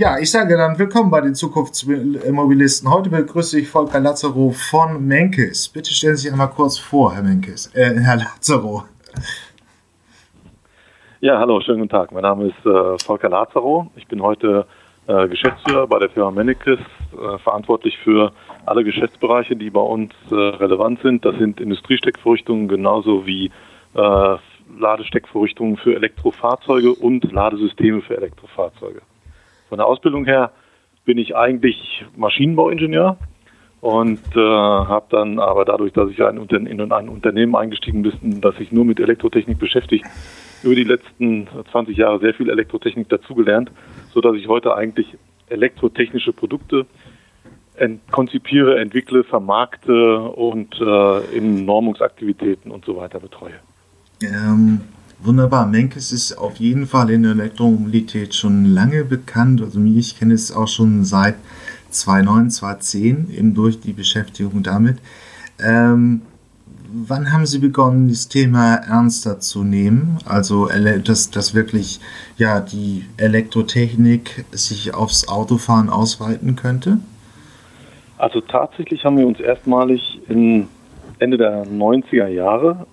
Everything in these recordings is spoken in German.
Ja, ich sage dann willkommen bei den Zukunftsmobilisten. Heute begrüße ich Volker Lazaro von Menkes. Bitte stellen Sie sich einmal kurz vor, Herr Menkes, äh, Herr Lazaro. Ja, hallo, schönen guten Tag. Mein Name ist äh, Volker Lazaro. Ich bin heute äh, Geschäftsführer bei der Firma Mennekes, äh, verantwortlich für alle Geschäftsbereiche, die bei uns äh, relevant sind. Das sind Industriesteckvorrichtungen genauso wie äh, Ladesteckvorrichtungen für Elektrofahrzeuge und Ladesysteme für Elektrofahrzeuge. Von der Ausbildung her bin ich eigentlich Maschinenbauingenieur und äh, habe dann aber dadurch, dass ich ein, in ein Unternehmen eingestiegen bin, das sich nur mit Elektrotechnik beschäftigt, über die letzten 20 Jahre sehr viel Elektrotechnik dazugelernt, sodass ich heute eigentlich elektrotechnische Produkte ent konzipiere, entwickle, vermarkte und äh, in Normungsaktivitäten und so weiter betreue. Ähm, wunderbar. Menkes ist auf jeden Fall in der Elektromobilität schon lange bekannt. Also ich kenne es auch schon seit 2009, 2010, eben durch die Beschäftigung damit. Ähm, wann haben Sie begonnen, das Thema ernster zu nehmen? Also, dass, dass wirklich ja, die Elektrotechnik sich aufs Autofahren ausweiten könnte? Also tatsächlich haben wir uns erstmalig in Ende der 90er Jahre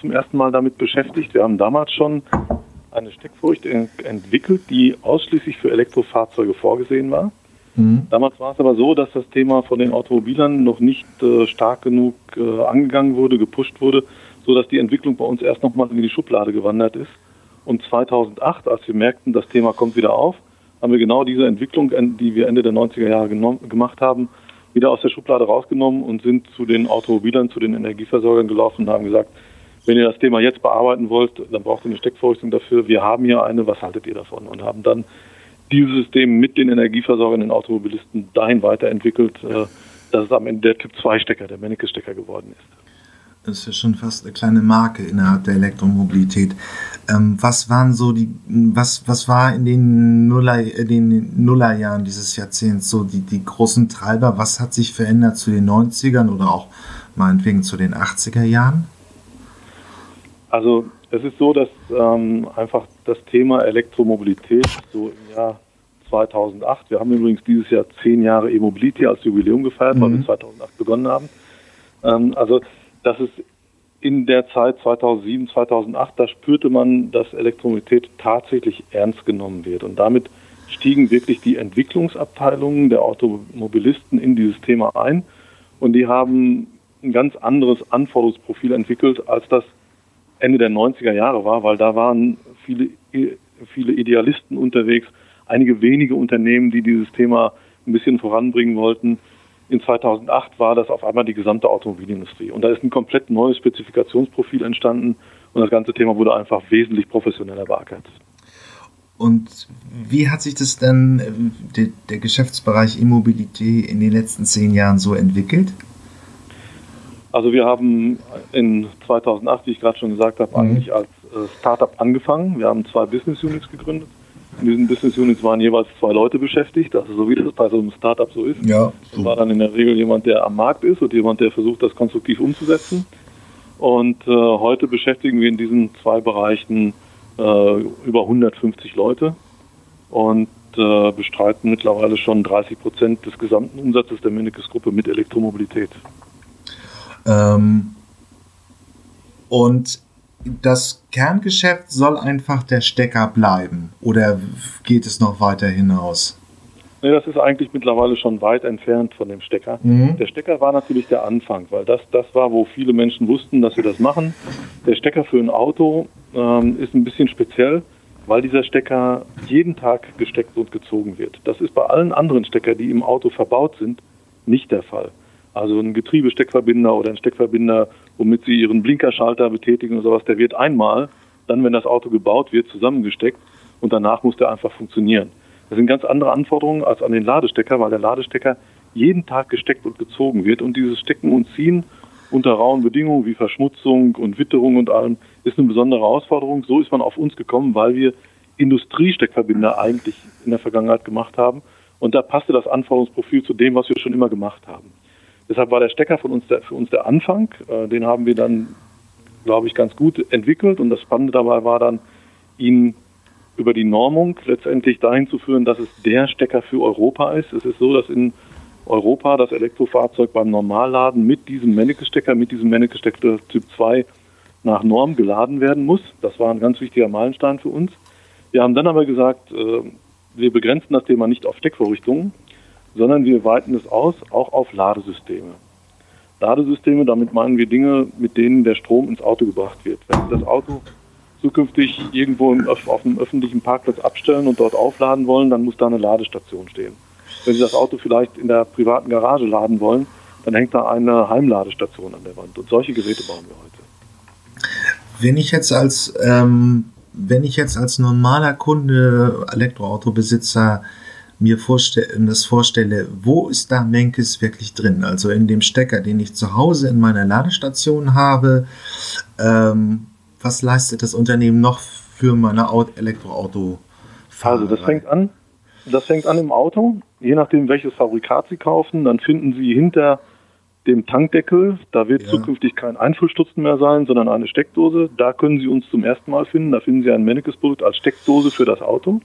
zum ersten Mal damit beschäftigt. Wir haben damals schon eine Steckfurcht entwickelt, die ausschließlich für Elektrofahrzeuge vorgesehen war. Mhm. Damals war es aber so, dass das Thema von den Automobilern noch nicht äh, stark genug äh, angegangen wurde, gepusht wurde, sodass die Entwicklung bei uns erst nochmal in die Schublade gewandert ist. Und 2008, als wir merkten, das Thema kommt wieder auf, haben wir genau diese Entwicklung, die wir Ende der 90er Jahre gemacht haben, wieder aus der Schublade rausgenommen und sind zu den Automobilern, zu den Energieversorgern gelaufen und haben gesagt, wenn ihr das Thema jetzt bearbeiten wollt, dann braucht ihr eine Steckvorrichtung dafür. Wir haben hier eine, was haltet ihr davon? Und haben dann dieses System mit den Energieversorgern, den Automobilisten dahin weiterentwickelt, äh, dass es am Ende der Typ-2-Stecker, der Menneke-Stecker geworden ist. Das ist ja schon fast eine kleine Marke innerhalb der Elektromobilität. Ähm, was waren so die, was, was war in den, Nuller, äh, den Nullerjahren dieses Jahrzehnts so die, die großen Treiber? Was hat sich verändert zu den 90ern oder auch meinetwegen zu den 80er Jahren? Also es ist so, dass ähm, einfach das Thema Elektromobilität so im Jahr 2008, wir haben übrigens dieses Jahr zehn Jahre E-Mobility als Jubiläum gefeiert, mhm. weil wir 2008 mhm. begonnen haben. Ähm, also dass es in der Zeit 2007, 2008, da spürte man, dass Elektromobilität tatsächlich ernst genommen wird. Und damit stiegen wirklich die Entwicklungsabteilungen der Automobilisten in dieses Thema ein. Und die haben ein ganz anderes Anforderungsprofil entwickelt, als das Ende der 90er Jahre war, weil da waren viele, viele Idealisten unterwegs, einige wenige Unternehmen, die dieses Thema ein bisschen voranbringen wollten. In 2008 war das auf einmal die gesamte Automobilindustrie. Und da ist ein komplett neues Spezifikationsprofil entstanden und das ganze Thema wurde einfach wesentlich professioneller beackert. Und wie hat sich das dann, äh, der, der Geschäftsbereich Immobilität in den letzten zehn Jahren so entwickelt? Also wir haben in 2008, wie ich gerade schon gesagt habe, mhm. eigentlich als äh, Startup angefangen. Wir haben zwei Business Units gegründet. In diesen Business Units waren jeweils zwei Leute beschäftigt, also so wie das bei so einem Startup so ist. Ja, so. Das war dann in der Regel jemand, der am Markt ist und jemand, der versucht, das konstruktiv umzusetzen. Und äh, heute beschäftigen wir in diesen zwei Bereichen äh, über 150 Leute und äh, bestreiten mittlerweile schon 30 Prozent des gesamten Umsatzes der Minikes Gruppe mit Elektromobilität. Ähm, und das Kerngeschäft soll einfach der Stecker bleiben oder geht es noch weiter hinaus? Nee, das ist eigentlich mittlerweile schon weit entfernt von dem Stecker. Mhm. Der Stecker war natürlich der Anfang, weil das, das war, wo viele Menschen wussten, dass wir das machen. Der Stecker für ein Auto ähm, ist ein bisschen speziell, weil dieser Stecker jeden Tag gesteckt und gezogen wird. Das ist bei allen anderen Steckern, die im Auto verbaut sind, nicht der Fall. Also ein Getriebesteckverbinder oder ein Steckverbinder, womit Sie Ihren Blinkerschalter betätigen oder sowas, der wird einmal, dann wenn das Auto gebaut wird, zusammengesteckt und danach muss der einfach funktionieren. Das sind ganz andere Anforderungen als an den Ladestecker, weil der Ladestecker jeden Tag gesteckt und gezogen wird und dieses Stecken und Ziehen unter rauen Bedingungen wie Verschmutzung und Witterung und allem ist eine besondere Herausforderung. So ist man auf uns gekommen, weil wir Industriesteckverbinder eigentlich in der Vergangenheit gemacht haben und da passte das Anforderungsprofil zu dem, was wir schon immer gemacht haben. Deshalb war der Stecker von uns der, für uns der Anfang. Äh, den haben wir dann, glaube ich, ganz gut entwickelt. Und das Spannende dabei war dann, ihn über die Normung letztendlich dahin zu führen, dass es der Stecker für Europa ist. Es ist so, dass in Europa das Elektrofahrzeug beim Normalladen mit diesem Menneke-Stecker, mit diesem Menneke-Stecker Typ 2 nach Norm geladen werden muss. Das war ein ganz wichtiger Meilenstein für uns. Wir haben dann aber gesagt, äh, wir begrenzen das Thema nicht auf Steckvorrichtungen, sondern wir weiten es aus, auch auf Ladesysteme. Ladesysteme, damit meinen wir Dinge, mit denen der Strom ins Auto gebracht wird. Wenn Sie das Auto zukünftig irgendwo im, auf einem öffentlichen Parkplatz abstellen und dort aufladen wollen, dann muss da eine Ladestation stehen. Wenn Sie das Auto vielleicht in der privaten Garage laden wollen, dann hängt da eine Heimladestation an der Wand. Und solche Geräte bauen wir heute. Wenn ich jetzt als, ähm, wenn ich jetzt als normaler Kunde, Elektroautobesitzer, mir vorstelle, das vorstelle, wo ist da Menkes wirklich drin? Also in dem Stecker, den ich zu Hause in meiner Ladestation habe. Ähm, was leistet das Unternehmen noch für meine Elektroauto? Also das fängt an, das fängt an im Auto. Je nachdem, welches Fabrikat Sie kaufen, dann finden Sie hinter dem Tankdeckel, da wird ja. zukünftig kein Einfüllstutzen mehr sein, sondern eine Steckdose. Da können Sie uns zum ersten Mal finden. Da finden Sie ein Mennekes-Produkt als Steckdose für das Auto.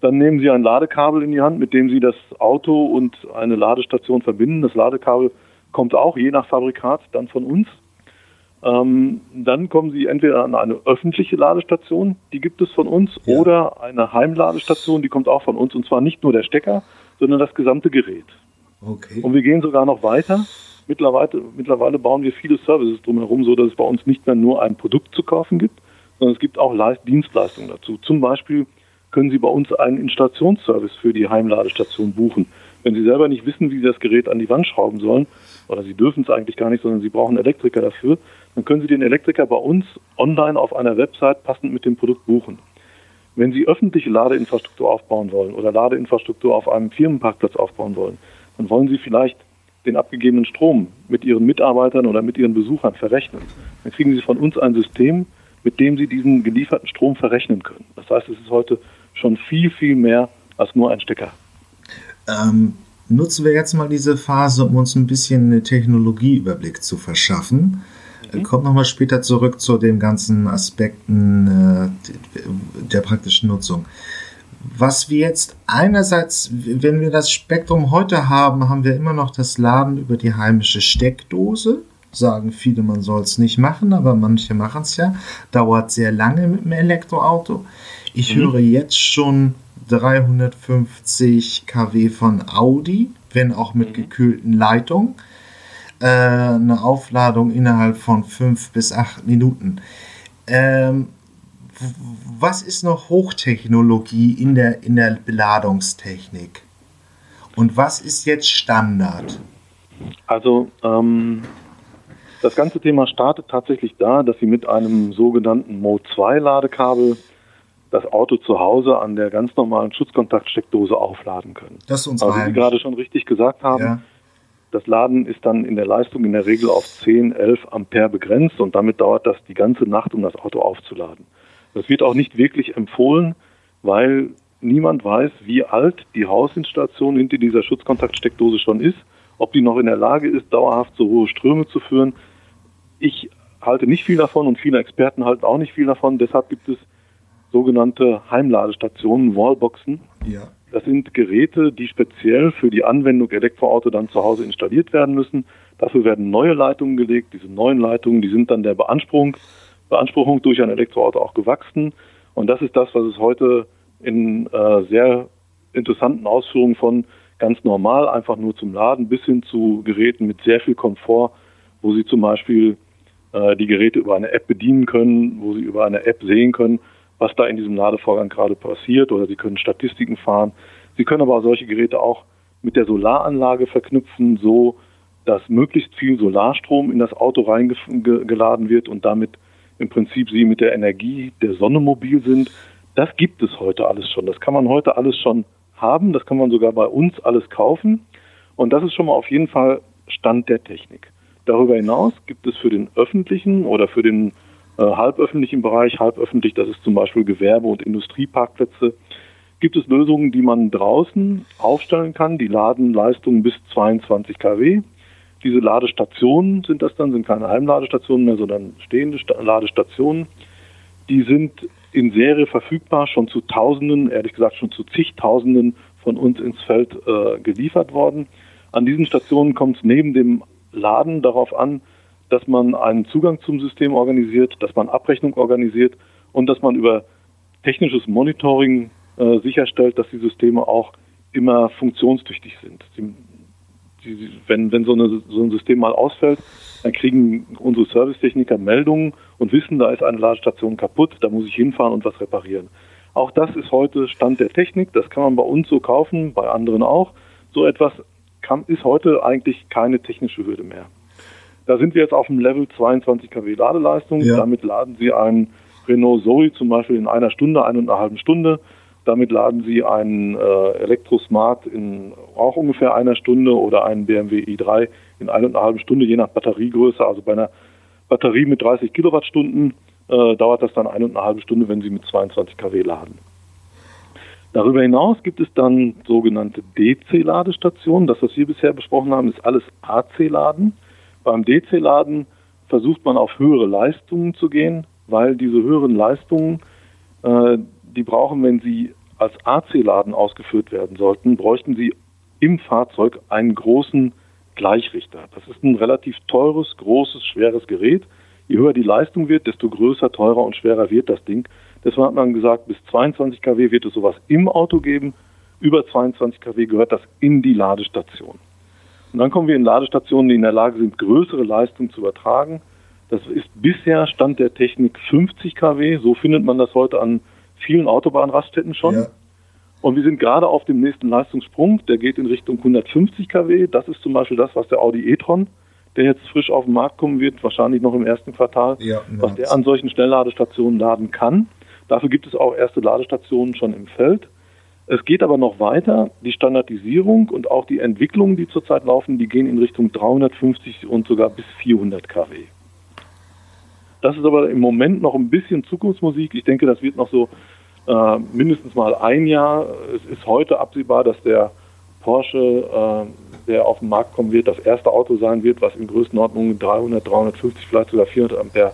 Dann nehmen Sie ein Ladekabel in die Hand, mit dem Sie das Auto und eine Ladestation verbinden. Das Ladekabel kommt auch je nach Fabrikat dann von uns. Ähm, dann kommen Sie entweder an eine öffentliche Ladestation, die gibt es von uns, ja. oder eine Heimladestation, die kommt auch von uns. Und zwar nicht nur der Stecker, sondern das gesamte Gerät. Okay. Und wir gehen sogar noch weiter. Mittlerweile, mittlerweile bauen wir viele Services drumherum, so dass es bei uns nicht mehr nur ein Produkt zu kaufen gibt, sondern es gibt auch Leist Dienstleistungen dazu. Zum Beispiel können Sie bei uns einen Installationsservice für die Heimladestation buchen. Wenn Sie selber nicht wissen, wie Sie das Gerät an die Wand schrauben sollen, oder Sie dürfen es eigentlich gar nicht, sondern Sie brauchen Elektriker dafür, dann können Sie den Elektriker bei uns online auf einer Website passend mit dem Produkt buchen. Wenn Sie öffentliche Ladeinfrastruktur aufbauen wollen oder Ladeinfrastruktur auf einem Firmenparkplatz aufbauen wollen, dann wollen Sie vielleicht den abgegebenen Strom mit Ihren Mitarbeitern oder mit Ihren Besuchern verrechnen. Dann kriegen Sie von uns ein System, mit dem Sie diesen gelieferten Strom verrechnen können. Das heißt, es ist heute schon viel, viel mehr als nur ein Stecker. Ähm, nutzen wir jetzt mal diese Phase, um uns ein bisschen einen Technologieüberblick zu verschaffen. Mhm. Kommt nochmal später zurück zu den ganzen Aspekten äh, der praktischen Nutzung. Was wir jetzt einerseits, wenn wir das Spektrum heute haben, haben wir immer noch das Laden über die heimische Steckdose. Sagen viele, man soll es nicht machen, aber manche machen es ja. Dauert sehr lange mit dem Elektroauto. Ich mhm. höre jetzt schon 350 kW von Audi, wenn auch mit mhm. gekühlten Leitungen. Äh, eine Aufladung innerhalb von fünf bis acht Minuten. Ähm, was ist noch Hochtechnologie in der, in der Beladungstechnik? Und was ist jetzt Standard? Also ähm, das ganze Thema startet tatsächlich da, dass Sie mit einem sogenannten Mode 2 Ladekabel das Auto zu Hause an der ganz normalen Schutzkontaktsteckdose aufladen können. Das ist uns also, wie Sie gerade schon richtig gesagt haben, ja. das Laden ist dann in der Leistung in der Regel auf 10, 11 Ampere begrenzt und damit dauert das die ganze Nacht, um das Auto aufzuladen. Das wird auch nicht wirklich empfohlen, weil niemand weiß, wie alt die Hausinstallation hinter dieser Schutzkontaktsteckdose schon ist, ob die noch in der Lage ist, dauerhaft so hohe Ströme zu führen. Ich halte nicht viel davon und viele Experten halten auch nicht viel davon. Deshalb gibt es sogenannte Heimladestationen, Wallboxen. Ja. Das sind Geräte, die speziell für die Anwendung Elektroauto dann zu Hause installiert werden müssen. Dafür werden neue Leitungen gelegt. Diese neuen Leitungen, die sind dann der Beanspruchung, Beanspruchung durch ein Elektroauto auch gewachsen. Und das ist das, was es heute in äh, sehr interessanten Ausführungen von ganz normal einfach nur zum Laden bis hin zu Geräten mit sehr viel Komfort, wo Sie zum Beispiel äh, die Geräte über eine App bedienen können, wo Sie über eine App sehen können, was da in diesem Ladevorgang gerade passiert oder Sie können Statistiken fahren. Sie können aber solche Geräte auch mit der Solaranlage verknüpfen, so dass möglichst viel Solarstrom in das Auto reingeladen wird und damit im Prinzip Sie mit der Energie der Sonne mobil sind. Das gibt es heute alles schon. Das kann man heute alles schon haben. Das kann man sogar bei uns alles kaufen. Und das ist schon mal auf jeden Fall Stand der Technik. Darüber hinaus gibt es für den öffentlichen oder für den halböffentlichen Bereich, halböffentlich, das ist zum Beispiel Gewerbe- und Industrieparkplätze, gibt es Lösungen, die man draußen aufstellen kann. Die laden Leistungen bis 22 kW. Diese Ladestationen sind das dann, sind keine Heimladestationen mehr, sondern stehende Ladestationen. Die sind in Serie verfügbar, schon zu Tausenden, ehrlich gesagt schon zu zigtausenden von uns ins Feld äh, geliefert worden. An diesen Stationen kommt es neben dem Laden darauf an, dass man einen Zugang zum System organisiert, dass man Abrechnung organisiert und dass man über technisches Monitoring äh, sicherstellt, dass die Systeme auch immer funktionstüchtig sind. Sie, die, wenn, wenn so, eine, so, ein System mal ausfällt, dann kriegen unsere Servicetechniker Meldungen und wissen, da ist eine Ladestation kaputt, da muss ich hinfahren und was reparieren. Auch das ist heute Stand der Technik, das kann man bei uns so kaufen, bei anderen auch. So etwas kann, ist heute eigentlich keine technische Hürde mehr. Da sind wir jetzt auf dem Level 22 kW Ladeleistung. Ja. Damit laden Sie einen Renault Zoe zum Beispiel in einer Stunde, eine und eine halbe Stunde. Damit laden Sie einen äh, Elektrosmart in auch ungefähr einer Stunde oder einen BMW i3 in halben Stunde, je nach Batteriegröße. Also bei einer Batterie mit 30 Kilowattstunden äh, dauert das dann eine und eine halbe Stunde, wenn Sie mit 22 kW laden. Darüber hinaus gibt es dann sogenannte DC-Ladestationen. Das, was wir bisher besprochen haben, ist alles AC-Laden. Beim DC-Laden versucht man auf höhere Leistungen zu gehen, weil diese höheren Leistungen, äh, die brauchen, wenn sie als AC-Laden ausgeführt werden sollten, bräuchten sie im Fahrzeug einen großen Gleichrichter. Das ist ein relativ teures, großes, schweres Gerät. Je höher die Leistung wird, desto größer, teurer und schwerer wird das Ding. Deshalb hat man gesagt, bis 22 kW wird es sowas im Auto geben. Über 22 kW gehört das in die Ladestation. Und dann kommen wir in Ladestationen, die in der Lage sind, größere Leistungen zu übertragen. Das ist bisher Stand der Technik 50 kW. So findet man das heute an vielen Autobahnraststätten schon. Ja. Und wir sind gerade auf dem nächsten Leistungssprung. Der geht in Richtung 150 kW. Das ist zum Beispiel das, was der Audi e-tron, der jetzt frisch auf den Markt kommen wird, wahrscheinlich noch im ersten Quartal, ja, was der an solchen Schnellladestationen laden kann. Dafür gibt es auch erste Ladestationen schon im Feld. Es geht aber noch weiter. Die Standardisierung und auch die Entwicklungen, die zurzeit laufen, die gehen in Richtung 350 und sogar bis 400 kW. Das ist aber im Moment noch ein bisschen Zukunftsmusik. Ich denke, das wird noch so äh, mindestens mal ein Jahr. Es ist heute absehbar, dass der Porsche, äh, der auf den Markt kommen wird, das erste Auto sein wird, was in Größenordnung 300, 350, vielleicht sogar 400 Ampere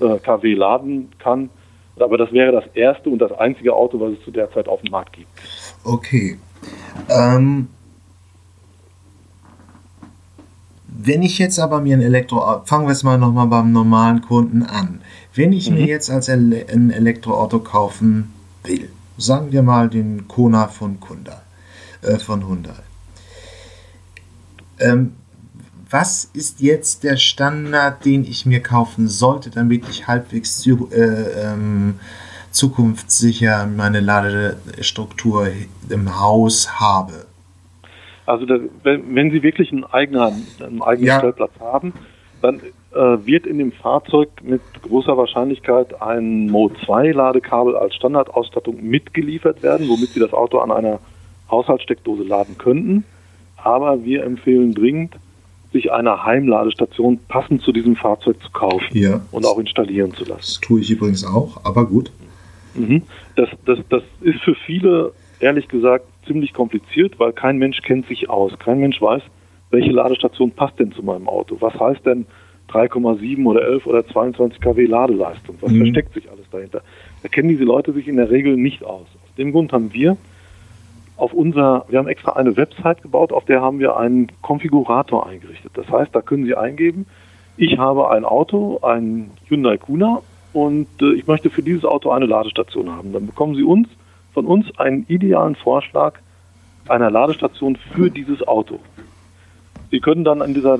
äh, kW laden kann. Aber das wäre das erste und das einzige Auto, was es zu der Zeit auf dem Markt gibt. Okay. Ähm, wenn ich jetzt aber mir ein Elektroauto, fangen wir jetzt mal nochmal beim normalen Kunden an. Wenn ich mhm. mir jetzt als Ele ein Elektroauto kaufen will, sagen wir mal den Kona von Kunda, äh, von Hyundai. Ähm, was ist jetzt der Standard, den ich mir kaufen sollte, damit ich halbwegs zu, äh, ähm, zukunftssicher meine Ladestruktur im Haus habe? Also das, wenn, wenn, Sie wirklich einen eigenen, einen eigenen ja. Stellplatz haben, dann äh, wird in dem Fahrzeug mit großer Wahrscheinlichkeit ein Mode 2 Ladekabel als Standardausstattung mitgeliefert werden, womit Sie das Auto an einer Haushaltssteckdose laden könnten. Aber wir empfehlen dringend, sich eine Heimladestation passend zu diesem Fahrzeug zu kaufen ja. und auch installieren zu lassen. Das tue ich übrigens auch, aber gut. Mhm. Das, das, das ist für viele, ehrlich gesagt, ziemlich kompliziert, weil kein Mensch kennt sich aus. Kein Mensch weiß, welche Ladestation passt denn zu meinem Auto. Was heißt denn 3,7 oder 11 oder 22 kW Ladeleistung? Was mhm. versteckt sich alles dahinter? Da kennen diese Leute sich in der Regel nicht aus. Aus dem Grund haben wir auf unser, wir haben extra eine Website gebaut, auf der haben wir einen Konfigurator eingerichtet. Das heißt, da können Sie eingeben, ich habe ein Auto, ein Hyundai Kuna und äh, ich möchte für dieses Auto eine Ladestation haben. Dann bekommen Sie uns von uns einen idealen Vorschlag einer Ladestation für dieses Auto. Sie können dann in dieser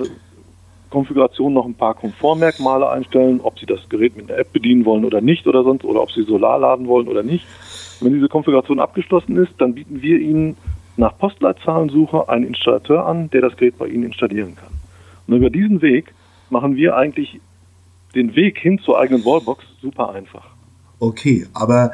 Konfiguration noch ein paar Komfortmerkmale einstellen, ob Sie das Gerät mit einer App bedienen wollen oder nicht oder sonst, oder ob Sie Solar laden wollen oder nicht. Wenn diese Konfiguration abgeschlossen ist, dann bieten wir Ihnen nach Postleitzahlensuche einen Installateur an, der das Gerät bei Ihnen installieren kann. Und über diesen Weg machen wir eigentlich den Weg hin zur eigenen Wallbox super einfach. Okay, aber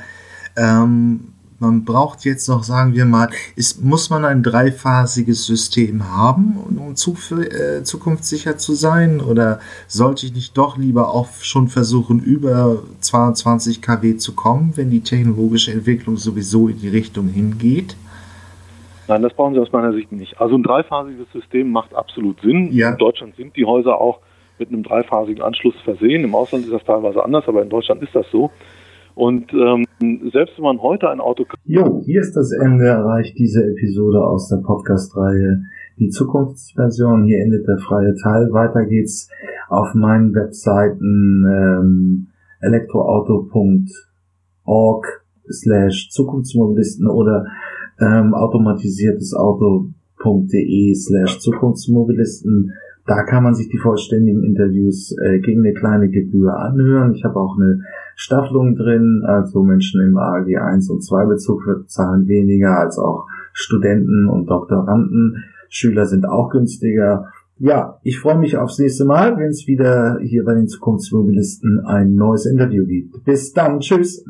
ähm, man braucht jetzt noch, sagen wir mal, ist, muss man ein dreiphasiges System haben, um zu, äh, zukunftssicher zu sein? Oder sollte ich nicht doch lieber auch schon versuchen, über 22 kW zu kommen, wenn die technologische Entwicklung sowieso in die Richtung hingeht? Nein, das brauchen Sie aus meiner Sicht nicht. Also ein dreiphasiges System macht absolut Sinn. Ja. In Deutschland sind die Häuser auch mit einem dreiphasigen Anschluss versehen. Im Ausland ist das teilweise anders, aber in Deutschland ist das so. Und ähm, selbst wenn man heute ein Auto... Jo, hier ist das Ende erreicht diese Episode aus der Podcast-Reihe Die Zukunftsversion. Hier endet der freie Teil. Weiter geht's auf meinen Webseiten ähm, elektroauto.org slash Zukunftsmobilisten oder ähm, automatisiertes Auto.de slash Zukunftsmobilisten. Da kann man sich die vollständigen Interviews äh, gegen eine kleine Gebühr anhören. Ich habe auch eine Staffelung drin, also Menschen im AG 1 und 2 Bezug zahlen weniger als auch Studenten und Doktoranden. Schüler sind auch günstiger. Ja, ich freue mich aufs nächste Mal, wenn es wieder hier bei den Zukunftsmobilisten ein neues Interview gibt. Bis dann, tschüss.